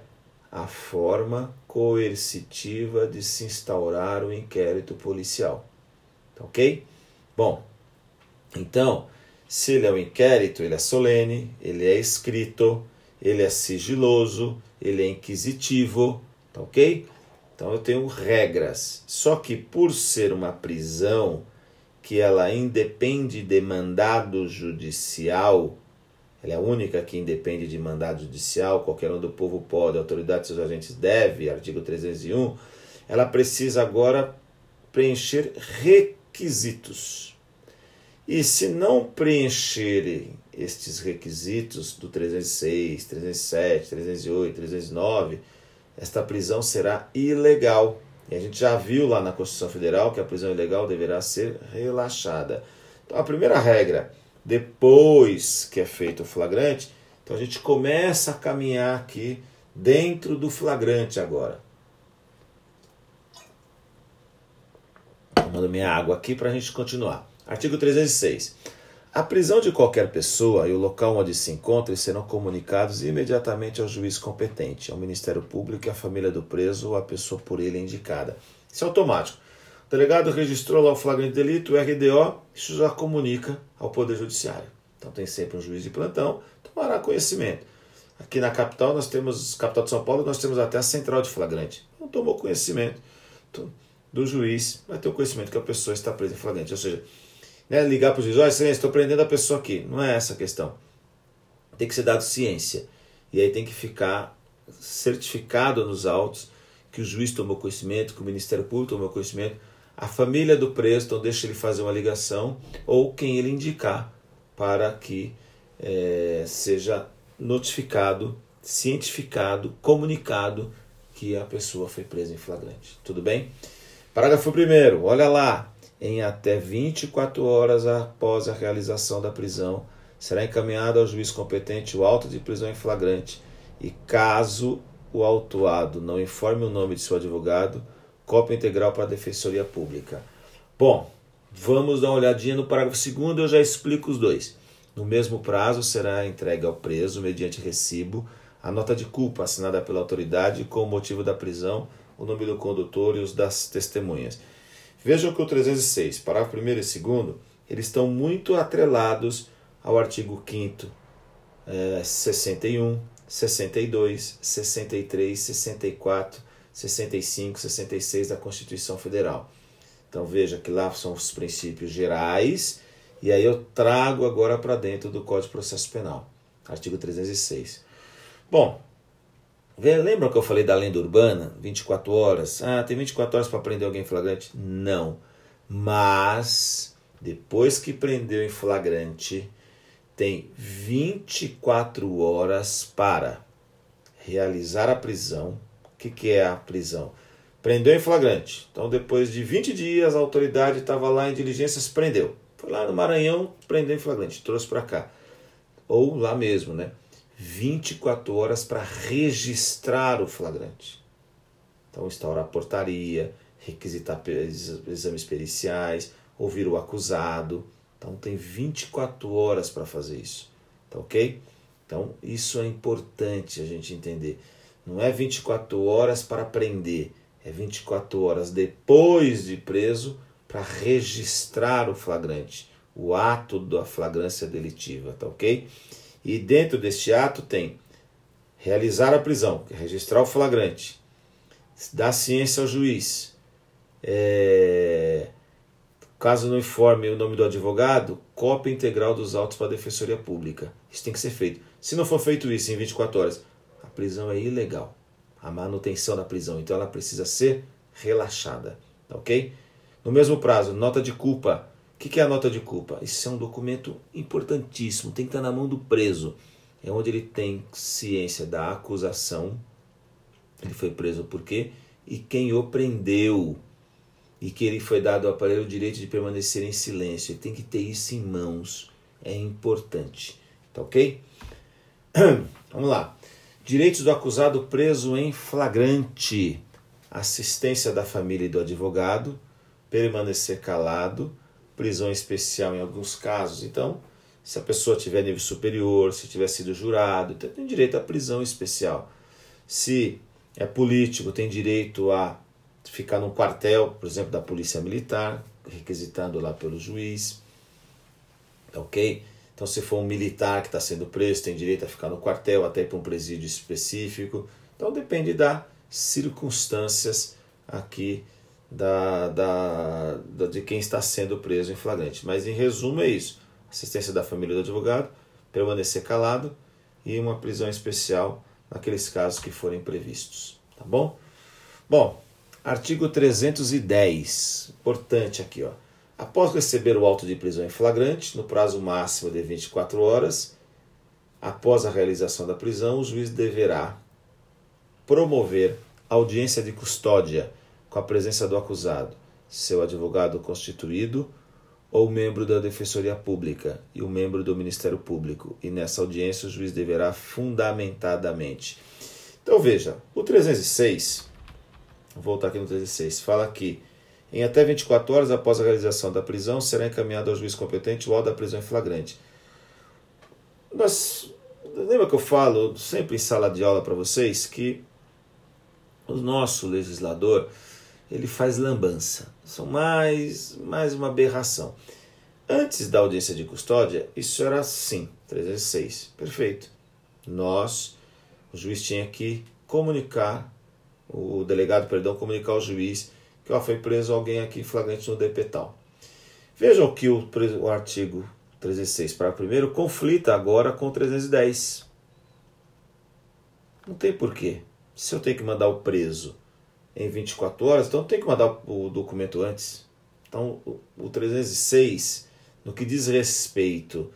a forma coercitiva de se instaurar o inquérito policial. Tá ok? Bom, então, se ele é um inquérito, ele é solene, ele é escrito, ele é sigiloso, ele é inquisitivo, tá ok? Então eu tenho regras. Só que por ser uma prisão que ela independe de mandado judicial, ela é a única que independe de mandado judicial, qualquer um do povo pode, a autoridade de seus agentes deve, artigo 301, ela precisa agora preencher requisitos. E se não preencherem estes requisitos do 306, 307, 308, 309, esta prisão será ilegal. E a gente já viu lá na Constituição Federal que a prisão ilegal deverá ser relaxada. Então, a primeira regra, depois que é feito o flagrante, então a gente começa a caminhar aqui dentro do flagrante agora. Tomando minha água aqui para a gente continuar. Artigo 306. A prisão de qualquer pessoa e o local onde se encontre serão comunicados imediatamente ao juiz competente, ao Ministério Público e à família do preso ou à pessoa por ele indicada. Isso é automático. O delegado registrou lá o flagrante delito, o RDO, isso já comunica ao Poder Judiciário. Então tem sempre um juiz de plantão, tomará conhecimento. Aqui na capital, nós temos, capital de São Paulo, nós temos até a central de flagrante. Não tomou conhecimento do juiz, vai ter o conhecimento que a pessoa está presa em flagrante. Ou seja, né, ligar para o juiz, olha, estou prendendo a pessoa aqui. Não é essa a questão. Tem que ser dado ciência. E aí tem que ficar certificado nos autos que o juiz tomou conhecimento, que o Ministério Público tomou conhecimento, a família do preso, então deixa ele fazer uma ligação, ou quem ele indicar para que é, seja notificado, cientificado, comunicado que a pessoa foi presa em flagrante. Tudo bem? Parágrafo 1 olha lá em até 24 horas após a realização da prisão, será encaminhado ao juiz competente o auto de prisão em flagrante e, caso o autuado não informe o nome de seu advogado, cópia integral para a Defensoria Pública. Bom, vamos dar uma olhadinha no parágrafo 2 eu já explico os dois. No mesmo prazo, será entregue ao preso, mediante recibo, a nota de culpa assinada pela autoridade com o motivo da prisão o nome do condutor e os das testemunhas. Vejam que o 306, parágrafo 1 e 2, eles estão muito atrelados ao artigo 5 é, 61, 62, 63, 64, 65, 66 da Constituição Federal. Então veja que lá são os princípios gerais e aí eu trago agora para dentro do Código de Processo Penal, artigo 306. Bom, lembra que eu falei da lenda urbana? 24 horas. Ah, tem 24 horas para prender alguém em flagrante? Não. Mas depois que prendeu em flagrante, tem 24 horas para realizar a prisão. O que, que é a prisão? Prendeu em flagrante. Então, depois de 20 dias, a autoridade estava lá em diligências, prendeu. Foi lá no Maranhão, prendeu em flagrante, trouxe para cá. Ou lá mesmo, né? 24 horas para registrar o flagrante. Então, instaurar portaria, requisitar exames periciais, ouvir o acusado. Então tem 24 horas para fazer isso. Tá ok? Então isso é importante a gente entender. Não é 24 horas para prender, é 24 horas depois de preso para registrar o flagrante, o ato da flagrância delitiva, tá ok? E dentro deste ato tem realizar a prisão, registrar o flagrante, dar ciência ao juiz, é, Caso não informe o nome do advogado, cópia integral dos autos para a Defensoria Pública. Isso tem que ser feito. Se não for feito isso em 24 horas, a prisão é ilegal. A manutenção da prisão. Então ela precisa ser relaxada. Tá ok? No mesmo prazo, nota de culpa. O que é a nota de culpa? Isso é um documento importantíssimo. Tem que estar na mão do preso. É onde ele tem ciência da acusação. Ele foi preso por quê? E quem o prendeu e que ele foi dado ao aparelho o direito de permanecer em silêncio. Ele tem que ter isso em mãos. É importante. Tá ok? Vamos lá. Direitos do acusado preso em flagrante. Assistência da família e do advogado. Permanecer calado. Prisão especial em alguns casos. Então, se a pessoa tiver nível superior, se tiver sido jurado, então tem direito à prisão especial. Se é político, tem direito a ficar num quartel, por exemplo, da Polícia Militar, requisitando lá pelo juiz. Tá ok? Então, se for um militar que está sendo preso, tem direito a ficar no quartel, até para um presídio específico. Então, depende das circunstâncias aqui da, da, da, de quem está sendo preso em flagrante. Mas, em resumo, é isso: assistência da família do advogado, permanecer calado e uma prisão especial naqueles casos que forem previstos. Tá bom? Bom, Artigo 310. Importante aqui, ó. Após receber o auto de prisão em flagrante, no prazo máximo de 24 horas, após a realização da prisão, o juiz deverá promover audiência de custódia com a presença do acusado, seu advogado constituído ou membro da Defensoria Pública e o membro do Ministério Público. E nessa audiência o juiz deverá fundamentadamente. Então veja, o 306 Vou voltar aqui no 36. Fala que em até 24 horas após a realização da prisão será encaminhado ao juiz competente o da prisão em flagrante. Mas lembra que eu falo sempre em sala de aula para vocês que o nosso legislador ele faz lambança. São mais mais uma aberração. Antes da audiência de custódia, isso era assim, 306. Perfeito. Nós, o juiz tinha que comunicar o delegado, perdão, comunicar ao juiz que ó, foi preso alguém aqui flagrante no DP tal. Vejam que o, o artigo 306, para primeiro, conflita agora com o 310. Não tem porquê. Se eu tenho que mandar o preso em 24 horas, então tenho que mandar o documento antes. Então, o, o 306, no que diz respeito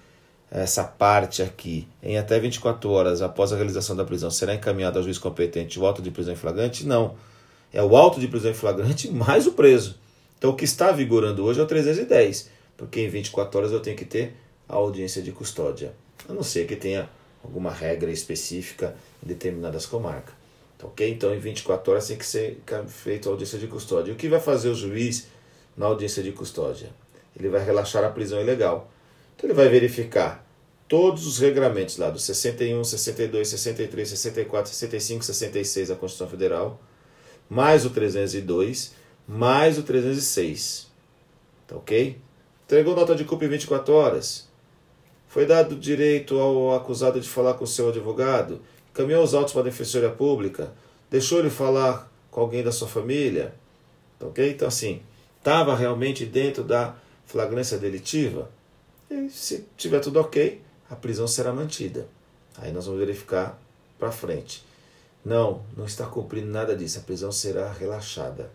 essa parte aqui, em até 24 horas após a realização da prisão, será encaminhado ao juiz competente o auto de prisão em flagrante? Não. É o auto de prisão em flagrante mais o preso. Então, o que está vigorando hoje é o 310, porque em 24 horas eu tenho que ter a audiência de custódia. A não ser que tenha alguma regra específica em determinadas comarcas. Ok? Então, em 24 horas tem que ser feita a audiência de custódia. O que vai fazer o juiz na audiência de custódia? Ele vai relaxar a prisão ilegal então ele vai verificar todos os regramentos lá do 61, 62, 63, 64, 65, 66 da Constituição Federal, mais o 302, mais o 306. Tá ok? Entregou nota de culpa em 24 horas. Foi dado direito ao acusado de falar com o seu advogado. Caminhou os autos para a Defensoria Pública. Deixou ele falar com alguém da sua família. Tá ok? Então, assim, estava realmente dentro da flagrância delitiva. E se tiver tudo ok, a prisão será mantida. Aí nós vamos verificar para frente. Não, não está cumprindo nada disso. A prisão será relaxada.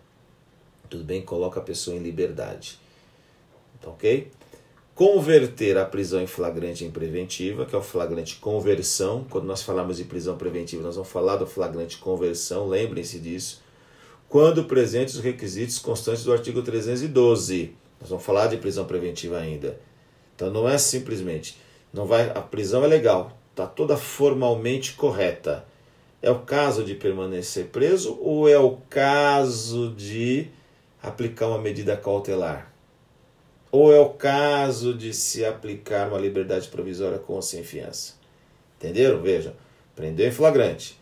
Tudo bem? Coloca a pessoa em liberdade. Tá ok? Converter a prisão em flagrante em preventiva, que é o flagrante conversão. Quando nós falamos de prisão preventiva, nós vamos falar do flagrante conversão, lembrem-se disso. Quando presentes os requisitos constantes do artigo 312. Nós vamos falar de prisão preventiva ainda. Então não é simplesmente, não vai, a prisão é legal, está toda formalmente correta. É o caso de permanecer preso ou é o caso de aplicar uma medida cautelar? Ou é o caso de se aplicar uma liberdade provisória com ou sem fiança? Entenderam? Veja, prendeu em flagrante.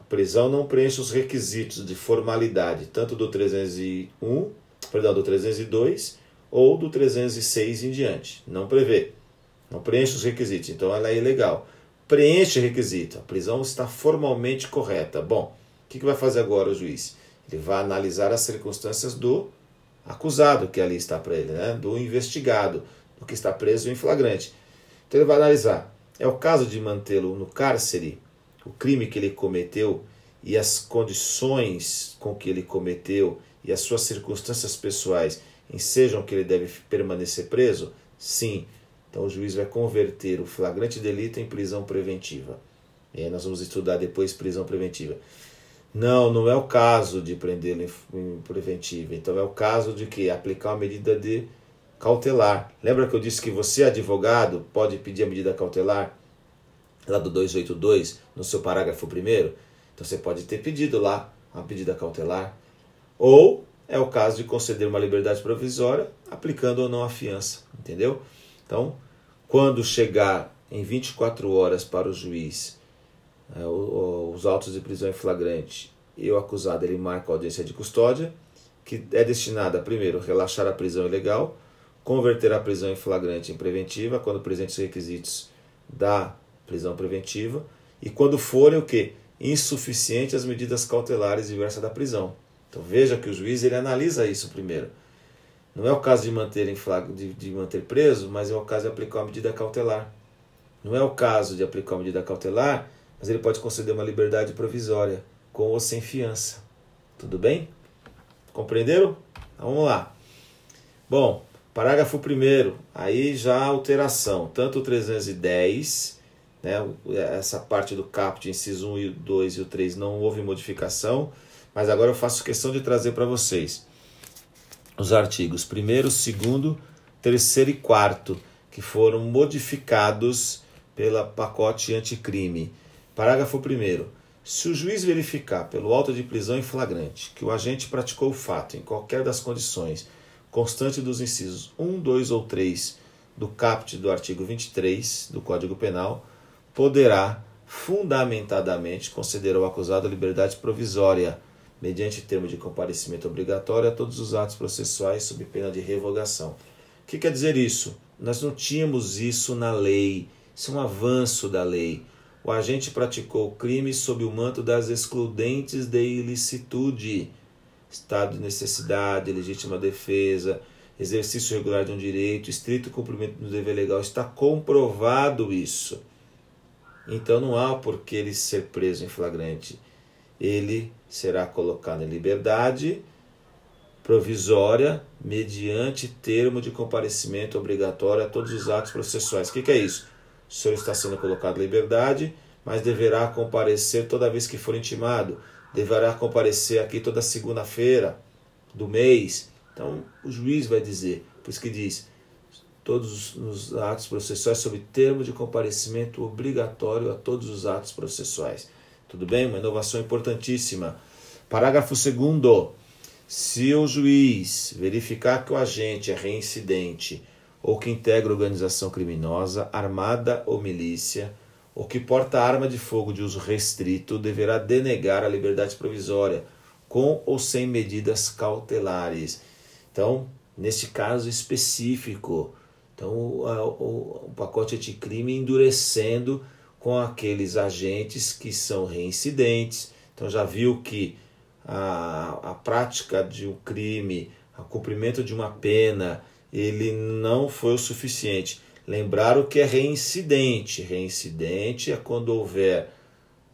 A prisão não preenche os requisitos de formalidade, tanto do 301, perdão, do 302 ou do 306 em diante. Não prevê. Não preenche os requisitos. Então ela é ilegal. Preenche requisito. A prisão está formalmente correta. Bom, o que vai fazer agora o juiz? Ele vai analisar as circunstâncias do acusado que ali está para ele, né? do investigado, do que está preso em flagrante. Então ele vai analisar. É o caso de mantê-lo no cárcere, o crime que ele cometeu e as condições com que ele cometeu e as suas circunstâncias pessoais ensejam que ele deve permanecer preso? Sim. Então o juiz vai converter o flagrante delito em prisão preventiva. E aí nós vamos estudar depois prisão preventiva. Não, não é o caso de prendê-lo em preventiva. Então é o caso de que aplicar uma medida de cautelar. Lembra que eu disse que você, advogado, pode pedir a medida cautelar lá do 282, no seu parágrafo primeiro? Então você pode ter pedido lá uma medida cautelar. Ou é o caso de conceder uma liberdade provisória, aplicando ou não a fiança, entendeu? Então, quando chegar em 24 horas para o juiz os autos de prisão em flagrante e o acusado ele marca a audiência de custódia, que é destinada, primeiro, relaxar a prisão ilegal, converter a prisão em flagrante em preventiva, quando presentes os requisitos da prisão preventiva, e quando forem o que? Insuficientes as medidas cautelares diversas da prisão. Então veja que o juiz ele analisa isso primeiro. Não é o caso de manter, em flag... de, de manter preso, mas é o caso de aplicar uma medida cautelar. Não é o caso de aplicar uma medida cautelar, mas ele pode conceder uma liberdade provisória, com ou sem fiança. Tudo bem? Compreenderam? Então, vamos lá. Bom, parágrafo 1 aí já alteração, tanto o 310, né, essa parte do caput, inciso 1 e 2 e o 3 não houve modificação, mas agora eu faço questão de trazer para vocês os artigos 1, 2, 3 e 4, que foram modificados pela pacote anticrime. Parágrafo 1. Se o juiz verificar pelo auto de prisão em flagrante que o agente praticou o fato em qualquer das condições constante dos incisos 1, 2 ou 3 do caput do artigo 23 do Código Penal, poderá fundamentadamente conceder ao acusado liberdade provisória mediante termo de comparecimento obrigatório a todos os atos processuais sob pena de revogação. O que quer dizer isso? Nós não tínhamos isso na lei, isso é um avanço da lei. O agente praticou crime sob o manto das excludentes de ilicitude, estado de necessidade, legítima defesa, exercício regular de um direito, estrito cumprimento do dever legal. Está comprovado isso. Então não há por que ele ser preso em flagrante ele será colocado em liberdade provisória mediante termo de comparecimento obrigatório a todos os atos processuais. O que, que é isso? O senhor está sendo colocado em liberdade, mas deverá comparecer toda vez que for intimado, deverá comparecer aqui toda segunda-feira do mês. Então o juiz vai dizer, por isso que diz, todos os atos processuais sob termo de comparecimento obrigatório a todos os atos processuais. Tudo bem? Uma inovação importantíssima. Parágrafo 2. Se o juiz verificar que o agente é reincidente ou que integra organização criminosa, armada ou milícia, ou que porta arma de fogo de uso restrito, deverá denegar a liberdade provisória, com ou sem medidas cautelares. Então, neste caso específico, então o, o, o pacote anticrime endurecendo com aqueles agentes que são reincidentes. Então já viu que a, a prática de um crime, o cumprimento de uma pena, ele não foi o suficiente. Lembrar o que é reincidente. Reincidente é quando houver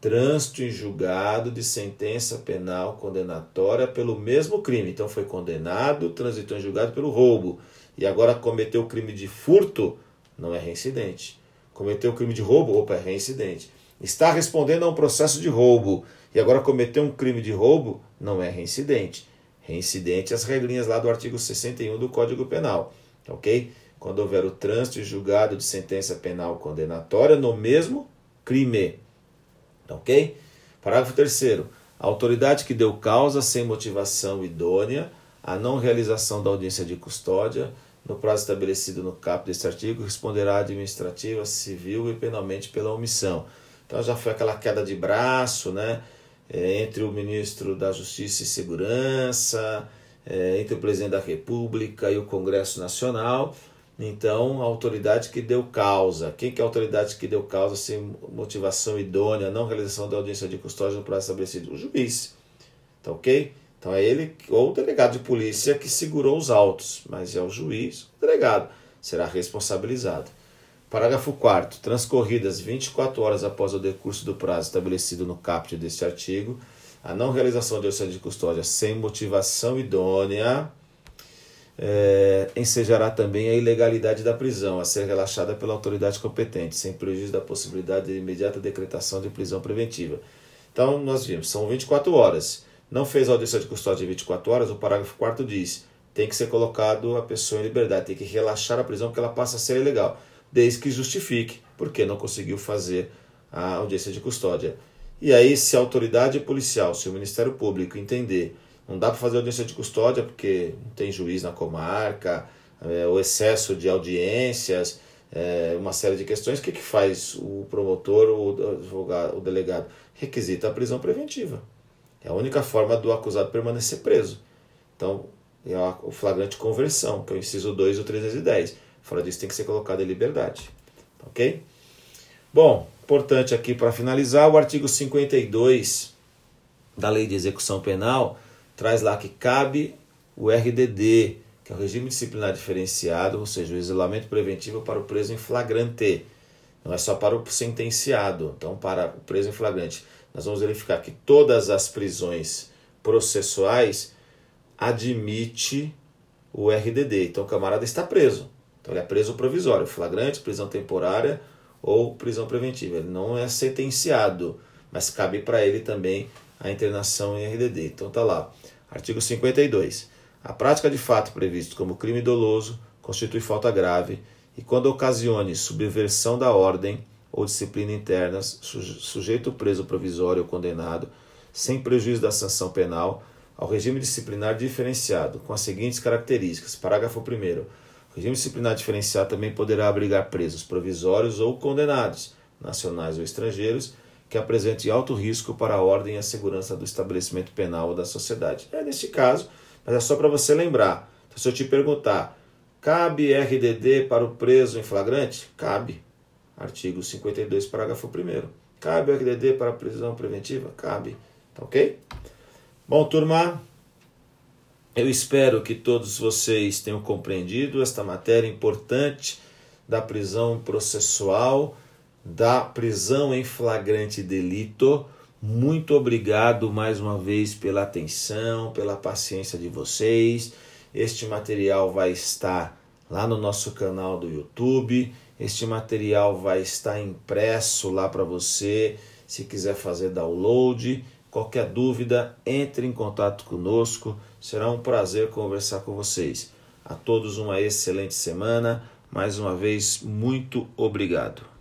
trânsito em julgado de sentença penal condenatória pelo mesmo crime. Então foi condenado, transitou em julgado pelo roubo e agora cometeu o crime de furto, não é reincidente. Cometeu o crime de roubo, opa, é reincidente. Está respondendo a um processo de roubo e agora cometeu um crime de roubo, não é reincidente. Reincidente as regrinhas lá do artigo 61 do Código Penal, ok? Quando houver o trânsito e julgado de sentença penal condenatória no mesmo crime. Ok? Parágrafo 3. A autoridade que deu causa sem motivação idônea à não realização da audiência de custódia, no prazo estabelecido no caput deste artigo, responderá administrativa, civil e penalmente pela omissão. Então já foi aquela queda de braço, né? É, entre o ministro da Justiça e Segurança, é, entre o presidente da República e o Congresso Nacional. Então, a autoridade que deu causa. Quem que é a autoridade que deu causa sem motivação idônea, não realização da audiência de custódia no prazo estabelecido? O juiz. Tá ok? Então é ele ou o delegado de polícia que segurou os autos, mas é o juiz, o delegado, será responsabilizado. Parágrafo 4 Transcorridas 24 horas após o decurso do prazo estabelecido no caput deste artigo, a não realização de audiência de custódia sem motivação idônea é, ensejará também a ilegalidade da prisão a ser relaxada pela autoridade competente, sem prejuízo da possibilidade de imediata decretação de prisão preventiva. Então, nós vimos, são 24 horas. Não fez audiência de custódia em 24 horas, o parágrafo 4 diz: tem que ser colocado a pessoa em liberdade, tem que relaxar a prisão porque ela passa a ser ilegal, desde que justifique porque não conseguiu fazer a audiência de custódia. E aí, se a autoridade policial, se o Ministério Público entender não dá para fazer audiência de custódia porque não tem juiz na comarca, é, o excesso de audiências, é, uma série de questões. O que, que faz o promotor, o advogado, o delegado? Requisita a prisão preventiva. É a única forma do acusado permanecer preso. Então, é o flagrante conversão, que é o inciso 2 do 310. Fora disso, tem que ser colocado em liberdade. Ok? Bom, importante aqui para finalizar, o artigo 52 da Lei de Execução Penal traz lá que cabe o RDD, que é o regime disciplinar diferenciado, ou seja, o isolamento preventivo para o preso em flagrante. Não é só para o sentenciado, então para o preso em flagrante. Nós vamos verificar que todas as prisões processuais admite o RDD. Então o camarada está preso. Então ele é preso provisório, flagrante, prisão temporária ou prisão preventiva. Ele não é sentenciado, mas cabe para ele também a internação em RDD. Então tá lá. Artigo 52. A prática de fato previsto como crime doloso constitui falta grave e quando ocasione subversão da ordem ou disciplina internas, sujeito preso provisório ou condenado, sem prejuízo da sanção penal, ao regime disciplinar diferenciado, com as seguintes características. Parágrafo 1. O regime disciplinar diferenciado também poderá abrigar presos provisórios ou condenados, nacionais ou estrangeiros, que apresente alto risco para a ordem e a segurança do estabelecimento penal ou da sociedade. É neste caso, mas é só para você lembrar. Então, se eu te perguntar, cabe RDD para o preso em flagrante? Cabe. Artigo 52, parágrafo 1. Cabe RDD para prisão preventiva? Cabe. Tá ok? Bom, turma, eu espero que todos vocês tenham compreendido esta matéria importante da prisão processual da prisão em flagrante delito. Muito obrigado mais uma vez pela atenção, pela paciência de vocês. Este material vai estar lá no nosso canal do YouTube. Este material vai estar impresso lá para você, se quiser fazer download. Qualquer dúvida, entre em contato conosco. Será um prazer conversar com vocês. A todos uma excelente semana. Mais uma vez, muito obrigado.